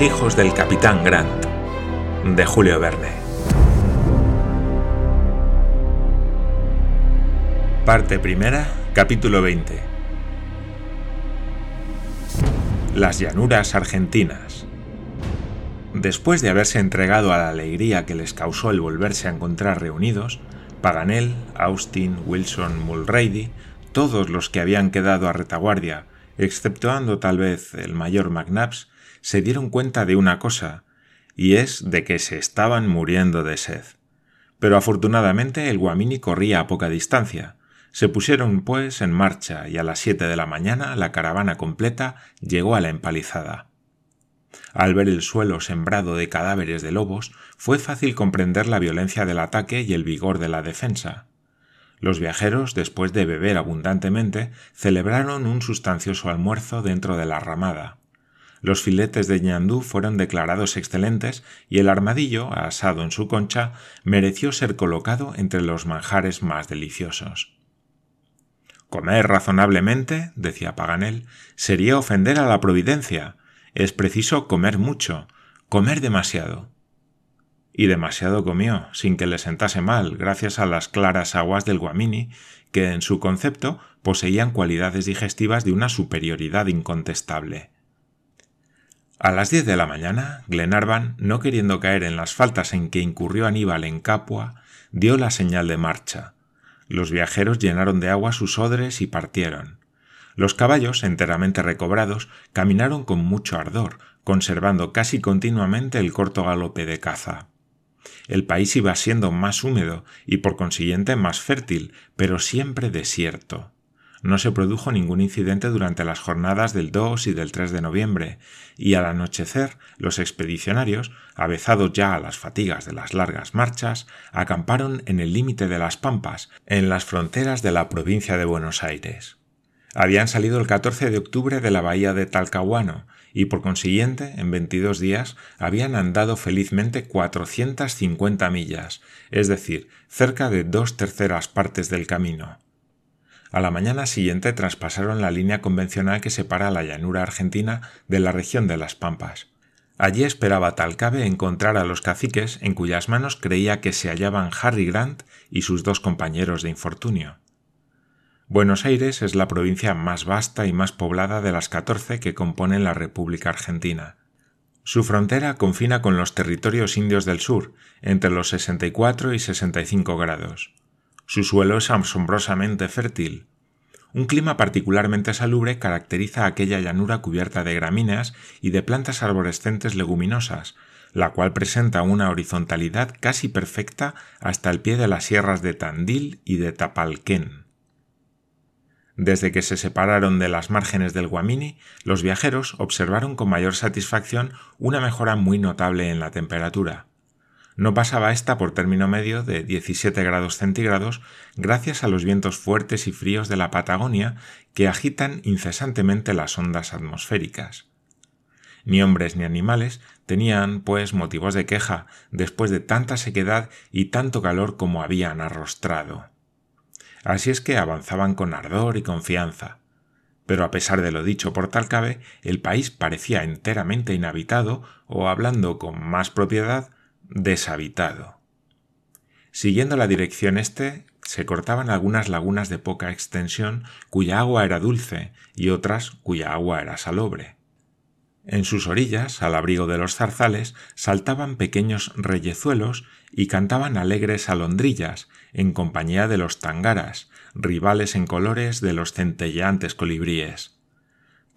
Hijos del capitán Grant, de Julio Verne. Parte primera, capítulo 20. Las llanuras argentinas. Después de haberse entregado a la alegría que les causó el volverse a encontrar reunidos, Paganel, Austin, Wilson, Mulrady, todos los que habían quedado a retaguardia, exceptuando tal vez el mayor McNabbs, se dieron cuenta de una cosa, y es de que se estaban muriendo de sed. Pero afortunadamente el Guamini corría a poca distancia. Se pusieron, pues, en marcha y a las siete de la mañana la caravana completa llegó a la empalizada. Al ver el suelo sembrado de cadáveres de lobos, fue fácil comprender la violencia del ataque y el vigor de la defensa. Los viajeros, después de beber abundantemente, celebraron un sustancioso almuerzo dentro de la ramada. Los filetes de ñandú fueron declarados excelentes y el armadillo, asado en su concha, mereció ser colocado entre los manjares más deliciosos. Comer razonablemente, decía Paganel, sería ofender a la providencia. Es preciso comer mucho, comer demasiado. Y demasiado comió, sin que le sentase mal, gracias a las claras aguas del Guamini, que en su concepto poseían cualidades digestivas de una superioridad incontestable. A las diez de la mañana, Glenarvan, no queriendo caer en las faltas en que incurrió Aníbal en Capua, dio la señal de marcha. Los viajeros llenaron de agua sus odres y partieron. Los caballos, enteramente recobrados, caminaron con mucho ardor, conservando casi continuamente el corto galope de caza. El país iba siendo más húmedo y por consiguiente más fértil, pero siempre desierto no se produjo ningún incidente durante las jornadas del 2 y del 3 de noviembre, y al anochecer los expedicionarios, avezados ya a las fatigas de las largas marchas, acamparon en el límite de las Pampas, en las fronteras de la provincia de Buenos Aires. Habían salido el 14 de octubre de la bahía de Talcahuano, y por consiguiente, en 22 días, habían andado felizmente 450 millas, es decir, cerca de dos terceras partes del camino. A la mañana siguiente traspasaron la línea convencional que separa la llanura argentina de la región de las Pampas. Allí esperaba Talcabe encontrar a los caciques en cuyas manos creía que se hallaban Harry Grant y sus dos compañeros de infortunio. Buenos Aires es la provincia más vasta y más poblada de las catorce que componen la República Argentina. Su frontera confina con los territorios indios del sur, entre los 64 y 65 grados. Su suelo es asombrosamente fértil. Un clima particularmente salubre caracteriza aquella llanura cubierta de gramíneas y de plantas arborescentes leguminosas, la cual presenta una horizontalidad casi perfecta hasta el pie de las sierras de Tandil y de Tapalquén. Desde que se separaron de las márgenes del Guamini, los viajeros observaron con mayor satisfacción una mejora muy notable en la temperatura no pasaba ésta por término medio de 17 grados centígrados gracias a los vientos fuertes y fríos de la Patagonia que agitan incesantemente las ondas atmosféricas. Ni hombres ni animales tenían, pues, motivos de queja después de tanta sequedad y tanto calor como habían arrostrado. Así es que avanzaban con ardor y confianza. Pero a pesar de lo dicho por Talcabe, el país parecía enteramente inhabitado o, hablando con más propiedad, deshabitado. Siguiendo la dirección este, se cortaban algunas lagunas de poca extensión cuya agua era dulce y otras cuya agua era salobre. En sus orillas, al abrigo de los zarzales, saltaban pequeños reyezuelos y cantaban alegres alondrillas en compañía de los tangaras, rivales en colores de los centelleantes colibríes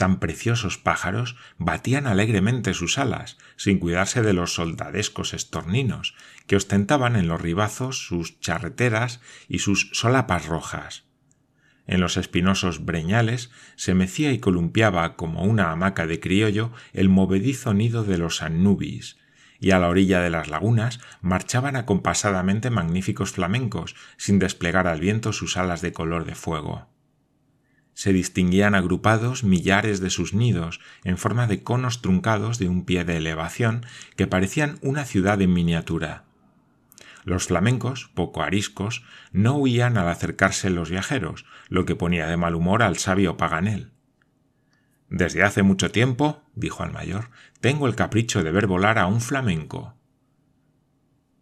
tan preciosos pájaros batían alegremente sus alas, sin cuidarse de los soldadescos estorninos, que ostentaban en los ribazos sus charreteras y sus solapas rojas. En los espinosos breñales se mecía y columpiaba como una hamaca de criollo el movedizo nido de los annubis, y a la orilla de las lagunas marchaban acompasadamente magníficos flamencos, sin desplegar al viento sus alas de color de fuego se distinguían agrupados millares de sus nidos en forma de conos truncados de un pie de elevación que parecían una ciudad en miniatura. Los flamencos, poco ariscos, no huían al acercarse los viajeros, lo que ponía de mal humor al sabio Paganel. Desde hace mucho tiempo, dijo al mayor, tengo el capricho de ver volar a un flamenco.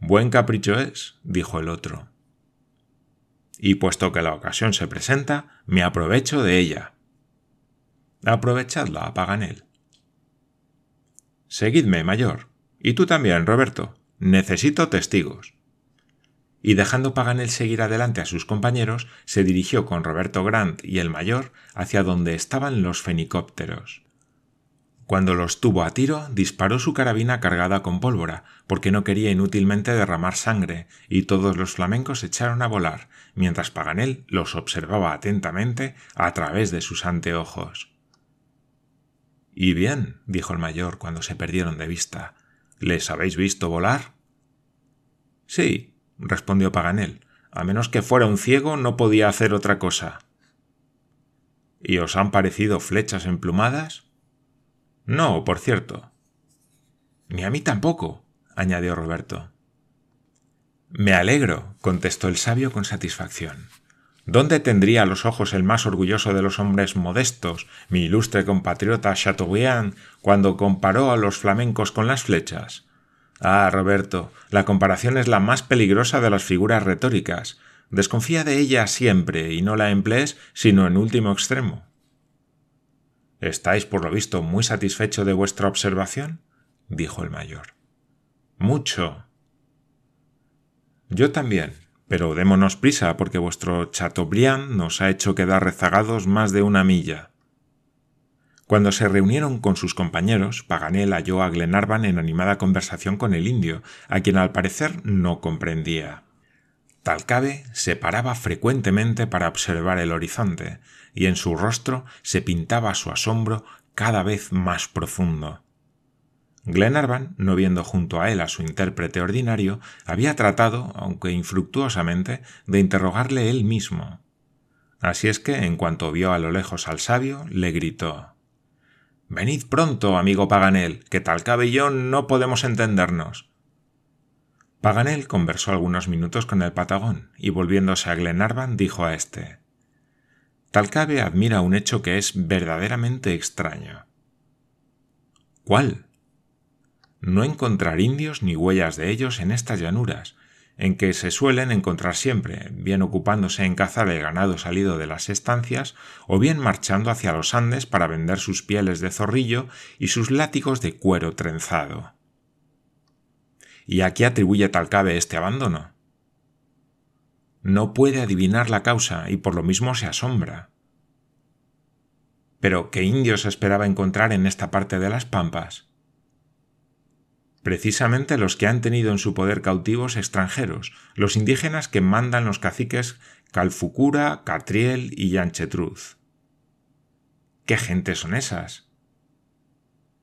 Buen capricho es, dijo el otro. Y puesto que la ocasión se presenta, me aprovecho de ella. Aprovechadla, Paganel. Seguidme, mayor. Y tú también, Roberto. Necesito testigos. Y dejando Paganel seguir adelante a sus compañeros, se dirigió con Roberto Grant y el mayor hacia donde estaban los fenicópteros. Cuando los tuvo a tiro, disparó su carabina cargada con pólvora, porque no quería inútilmente derramar sangre, y todos los flamencos echaron a volar, mientras Paganel los observaba atentamente a través de sus anteojos. Y bien, dijo el mayor cuando se perdieron de vista, ¿les habéis visto volar? Sí, respondió Paganel. A menos que fuera un ciego, no podía hacer otra cosa. ¿Y os han parecido flechas emplumadas? No, por cierto. Ni a mí tampoco, añadió Roberto. Me alegro, contestó el sabio con satisfacción. ¿Dónde tendría los ojos el más orgulloso de los hombres modestos, mi ilustre compatriota Chateaubriand, cuando comparó a los flamencos con las flechas? Ah, Roberto, la comparación es la más peligrosa de las figuras retóricas. Desconfía de ella siempre y no la emplees sino en último extremo. ¿Estáis, por lo visto, muy satisfecho de vuestra observación? dijo el mayor. Mucho. Yo también, pero démonos prisa porque vuestro Chateaubriand nos ha hecho quedar rezagados más de una milla. Cuando se reunieron con sus compañeros, Paganel halló a Glenarvan en animada conversación con el indio, a quien al parecer no comprendía. Talcabe se paraba frecuentemente para observar el horizonte, y en su rostro se pintaba su asombro cada vez más profundo. Glenarvan, no viendo junto a él a su intérprete ordinario, había tratado, aunque infructuosamente, de interrogarle él mismo. Así es que, en cuanto vio a lo lejos al sabio, le gritó Venid pronto, amigo Paganel, que Talcabe y yo no podemos entendernos. Paganel conversó algunos minutos con el patagón y volviéndose a Glenarvan dijo a éste Talcabe admira un hecho que es verdaderamente extraño. ¿Cuál? no encontrar indios ni huellas de ellos en estas llanuras, en que se suelen encontrar siempre, bien ocupándose en cazar el ganado salido de las estancias, o bien marchando hacia los Andes para vender sus pieles de zorrillo y sus látigos de cuero trenzado. ¿Y a qué atribuye Talcabe este abandono? No puede adivinar la causa y por lo mismo se asombra. Pero ¿qué indios esperaba encontrar en esta parte de las pampas? precisamente los que han tenido en su poder cautivos extranjeros, los indígenas que mandan los caciques Calfucura, Catriel y Yanchetruz. ¿Qué gente son esas?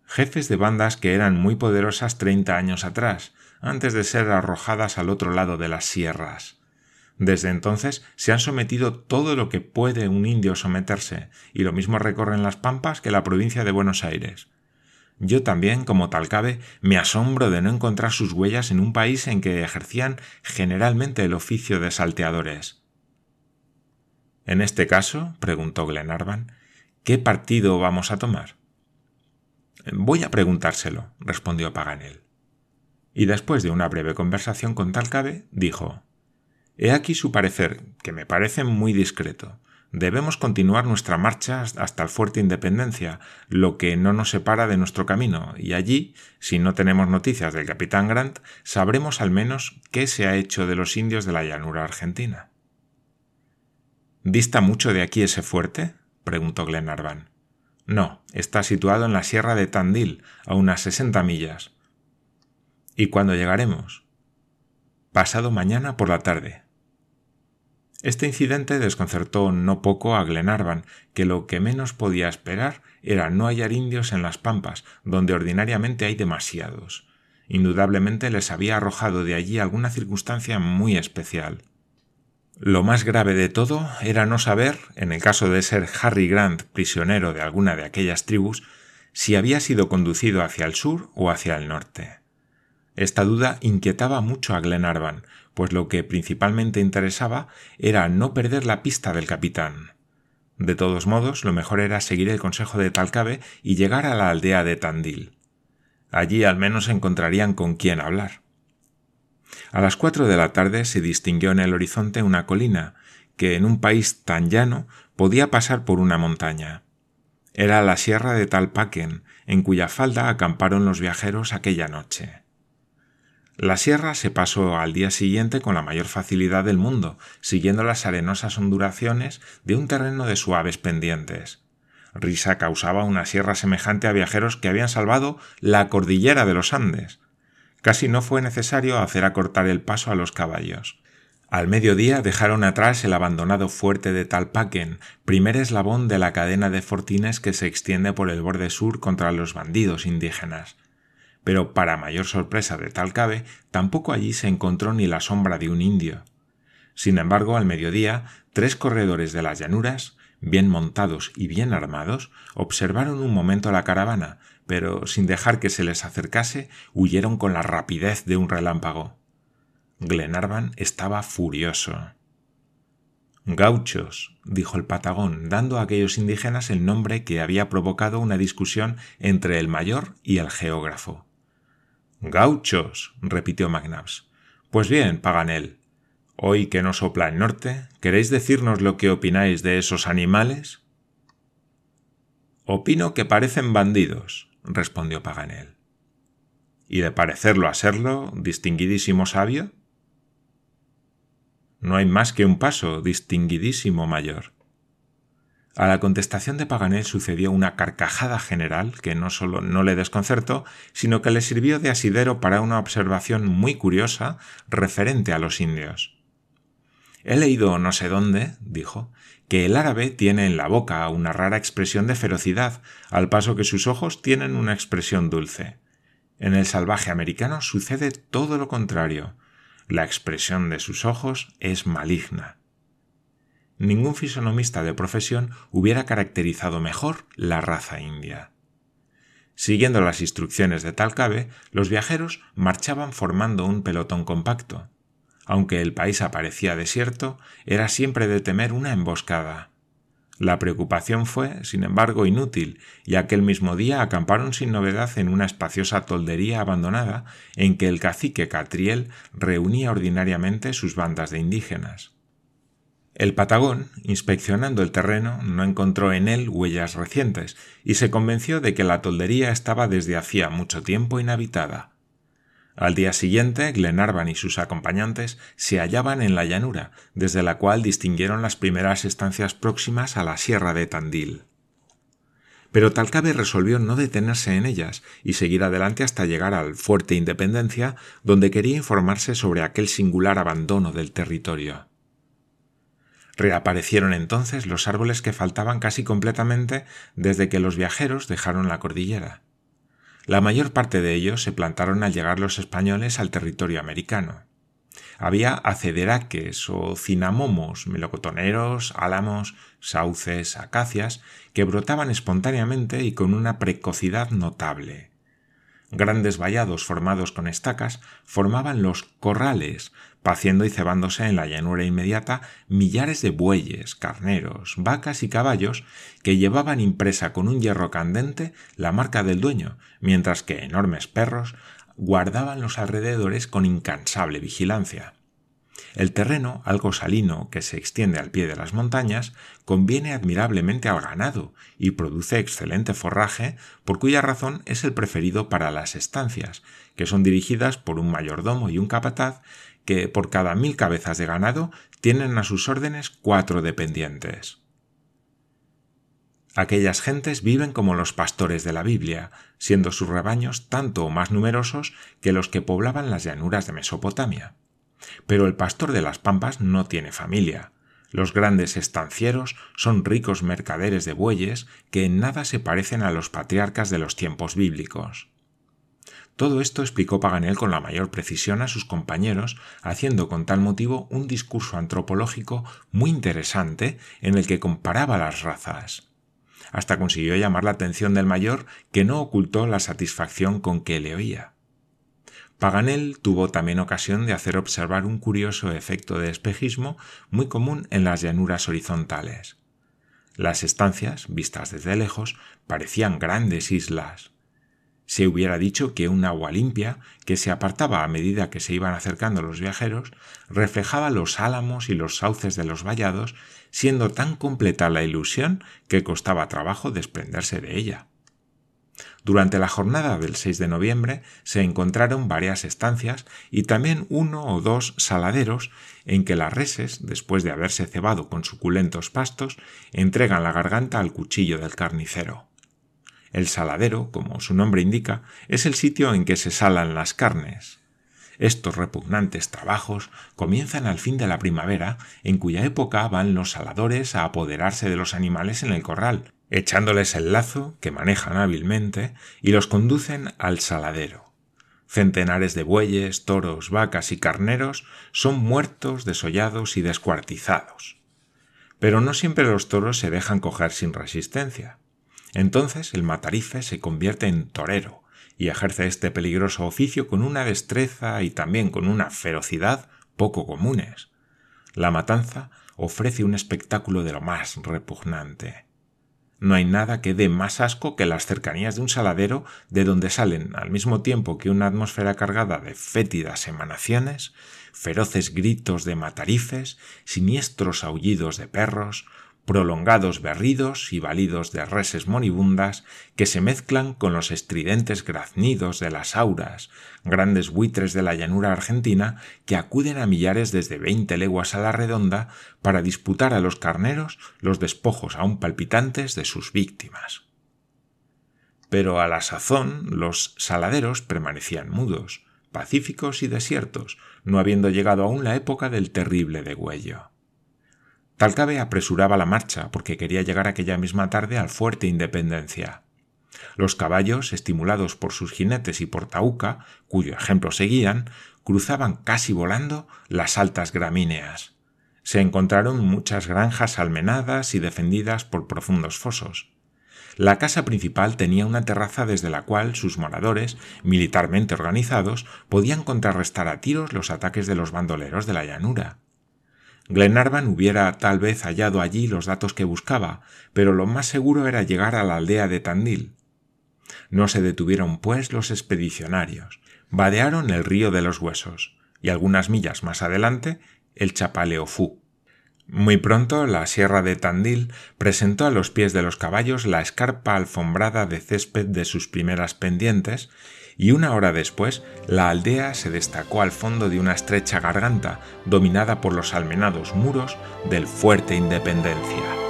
Jefes de bandas que eran muy poderosas treinta años atrás, antes de ser arrojadas al otro lado de las sierras. Desde entonces se han sometido todo lo que puede un indio someterse, y lo mismo recorren las pampas que la provincia de Buenos Aires. Yo también, como tal cabe, me asombro de no encontrar sus huellas en un país en que ejercían generalmente el oficio de salteadores. En este caso, preguntó Glenarvan, ¿qué partido vamos a tomar? Voy a preguntárselo, respondió Paganel. Y después de una breve conversación con Talcabe, dijo He aquí su parecer, que me parece muy discreto. Debemos continuar nuestra marcha hasta el fuerte Independencia, lo que no nos separa de nuestro camino, y allí, si no tenemos noticias del capitán Grant, sabremos al menos qué se ha hecho de los indios de la llanura argentina. ¿Dista mucho de aquí ese fuerte? preguntó Glenarvan. No, está situado en la sierra de Tandil, a unas sesenta millas. ¿Y cuándo llegaremos? Pasado mañana por la tarde, este incidente desconcertó no poco a Glenarvan, que lo que menos podía esperar era no hallar indios en las pampas, donde ordinariamente hay demasiados. Indudablemente les había arrojado de allí alguna circunstancia muy especial. Lo más grave de todo era no saber, en el caso de ser Harry Grant prisionero de alguna de aquellas tribus, si había sido conducido hacia el sur o hacia el norte. Esta duda inquietaba mucho a Glenarvan, pues lo que principalmente interesaba era no perder la pista del capitán. De todos modos, lo mejor era seguir el consejo de Talcabe y llegar a la aldea de Tandil. Allí al menos encontrarían con quién hablar. A las cuatro de la tarde se distinguió en el horizonte una colina, que en un país tan llano podía pasar por una montaña. Era la sierra de Talpaquen, en cuya falda acamparon los viajeros aquella noche. La sierra se pasó al día siguiente con la mayor facilidad del mundo, siguiendo las arenosas ondulaciones de un terreno de suaves pendientes. Risa causaba una sierra semejante a viajeros que habían salvado la cordillera de los Andes. Casi no fue necesario hacer acortar el paso a los caballos. Al mediodía dejaron atrás el abandonado fuerte de Talpaquen, primer eslabón de la cadena de fortines que se extiende por el borde sur contra los bandidos indígenas pero para mayor sorpresa de Talcabe, tampoco allí se encontró ni la sombra de un indio. Sin embargo, al mediodía, tres corredores de las llanuras, bien montados y bien armados, observaron un momento la caravana, pero sin dejar que se les acercase, huyeron con la rapidez de un relámpago. Glenarvan estaba furioso. Gauchos, dijo el patagón, dando a aquellos indígenas el nombre que había provocado una discusión entre el mayor y el geógrafo. Gauchos, repitió McNabbs. Pues bien, Paganel, hoy que no sopla el norte, ¿queréis decirnos lo que opináis de esos animales? Opino que parecen bandidos, respondió Paganel. ¿Y de parecerlo a serlo, distinguidísimo sabio? No hay más que un paso, distinguidísimo mayor. A la contestación de Paganel sucedió una carcajada general que no solo no le desconcertó, sino que le sirvió de asidero para una observación muy curiosa referente a los indios. He leído no sé dónde, dijo, que el árabe tiene en la boca una rara expresión de ferocidad, al paso que sus ojos tienen una expresión dulce. En el salvaje americano sucede todo lo contrario. La expresión de sus ojos es maligna ningún fisonomista de profesión hubiera caracterizado mejor la raza india. Siguiendo las instrucciones de Talcabe, los viajeros marchaban formando un pelotón compacto. Aunque el país aparecía desierto, era siempre de temer una emboscada. La preocupación fue, sin embargo, inútil, y aquel mismo día acamparon sin novedad en una espaciosa toldería abandonada en que el cacique Catriel reunía ordinariamente sus bandas de indígenas. El Patagón, inspeccionando el terreno, no encontró en él huellas recientes y se convenció de que la toldería estaba desde hacía mucho tiempo inhabitada. Al día siguiente, Glenarvan y sus acompañantes se hallaban en la llanura, desde la cual distinguieron las primeras estancias próximas a la sierra de Tandil. Pero Talcabe resolvió no detenerse en ellas y seguir adelante hasta llegar al fuerte Independencia, donde quería informarse sobre aquel singular abandono del territorio. Reaparecieron entonces los árboles que faltaban casi completamente desde que los viajeros dejaron la cordillera. La mayor parte de ellos se plantaron al llegar los españoles al territorio americano. Había acederaques o cinamomos, melocotoneros, álamos, sauces, acacias, que brotaban espontáneamente y con una precocidad notable. Grandes vallados formados con estacas formaban los corrales, paciendo y cebándose en la llanura inmediata millares de bueyes, carneros, vacas y caballos que llevaban impresa con un hierro candente la marca del dueño, mientras que enormes perros guardaban los alrededores con incansable vigilancia. El terreno, algo salino, que se extiende al pie de las montañas, conviene admirablemente al ganado y produce excelente forraje, por cuya razón es el preferido para las estancias, que son dirigidas por un mayordomo y un capataz que por cada mil cabezas de ganado tienen a sus órdenes cuatro dependientes. Aquellas gentes viven como los pastores de la Biblia, siendo sus rebaños tanto o más numerosos que los que poblaban las llanuras de Mesopotamia. Pero el pastor de las pampas no tiene familia. Los grandes estancieros son ricos mercaderes de bueyes que en nada se parecen a los patriarcas de los tiempos bíblicos. Todo esto explicó Paganel con la mayor precisión a sus compañeros, haciendo con tal motivo un discurso antropológico muy interesante en el que comparaba las razas. Hasta consiguió llamar la atención del mayor, que no ocultó la satisfacción con que le oía. Paganel tuvo también ocasión de hacer observar un curioso efecto de espejismo muy común en las llanuras horizontales. Las estancias, vistas desde lejos, parecían grandes islas. Se hubiera dicho que un agua limpia, que se apartaba a medida que se iban acercando los viajeros, reflejaba los álamos y los sauces de los vallados, siendo tan completa la ilusión que costaba trabajo desprenderse de ella. Durante la jornada del 6 de noviembre se encontraron varias estancias y también uno o dos saladeros en que las reses, después de haberse cebado con suculentos pastos, entregan la garganta al cuchillo del carnicero. El saladero, como su nombre indica, es el sitio en que se salan las carnes. Estos repugnantes trabajos comienzan al fin de la primavera, en cuya época van los saladores a apoderarse de los animales en el corral, echándoles el lazo, que manejan hábilmente, y los conducen al saladero. Centenares de bueyes, toros, vacas y carneros son muertos, desollados y descuartizados. Pero no siempre los toros se dejan coger sin resistencia. Entonces el matarife se convierte en torero y ejerce este peligroso oficio con una destreza y también con una ferocidad poco comunes. La matanza ofrece un espectáculo de lo más repugnante. No hay nada que dé más asco que las cercanías de un saladero de donde salen, al mismo tiempo que una atmósfera cargada de fétidas emanaciones, feroces gritos de matarifes, siniestros aullidos de perros, prolongados berridos y balidos de reses moribundas que se mezclan con los estridentes graznidos de las auras, grandes buitres de la llanura argentina que acuden a millares desde veinte leguas a la redonda para disputar a los carneros los despojos aún palpitantes de sus víctimas. Pero a la sazón los saladeros permanecían mudos, pacíficos y desiertos, no habiendo llegado aún la época del terrible degüello. Talcabe apresuraba la marcha porque quería llegar aquella misma tarde al fuerte Independencia. Los caballos, estimulados por sus jinetes y por Tauca, cuyo ejemplo seguían, cruzaban casi volando las altas gramíneas. Se encontraron muchas granjas almenadas y defendidas por profundos fosos. La casa principal tenía una terraza desde la cual sus moradores, militarmente organizados, podían contrarrestar a tiros los ataques de los bandoleros de la llanura. Glenarvan hubiera tal vez hallado allí los datos que buscaba, pero lo más seguro era llegar a la aldea de Tandil. No se detuvieron, pues, los expedicionarios. Vadearon el río de los huesos, y algunas millas más adelante el Chapaleofú. Muy pronto la sierra de Tandil presentó a los pies de los caballos la escarpa alfombrada de césped de sus primeras pendientes, y una hora después la aldea se destacó al fondo de una estrecha garganta dominada por los almenados muros del fuerte Independencia.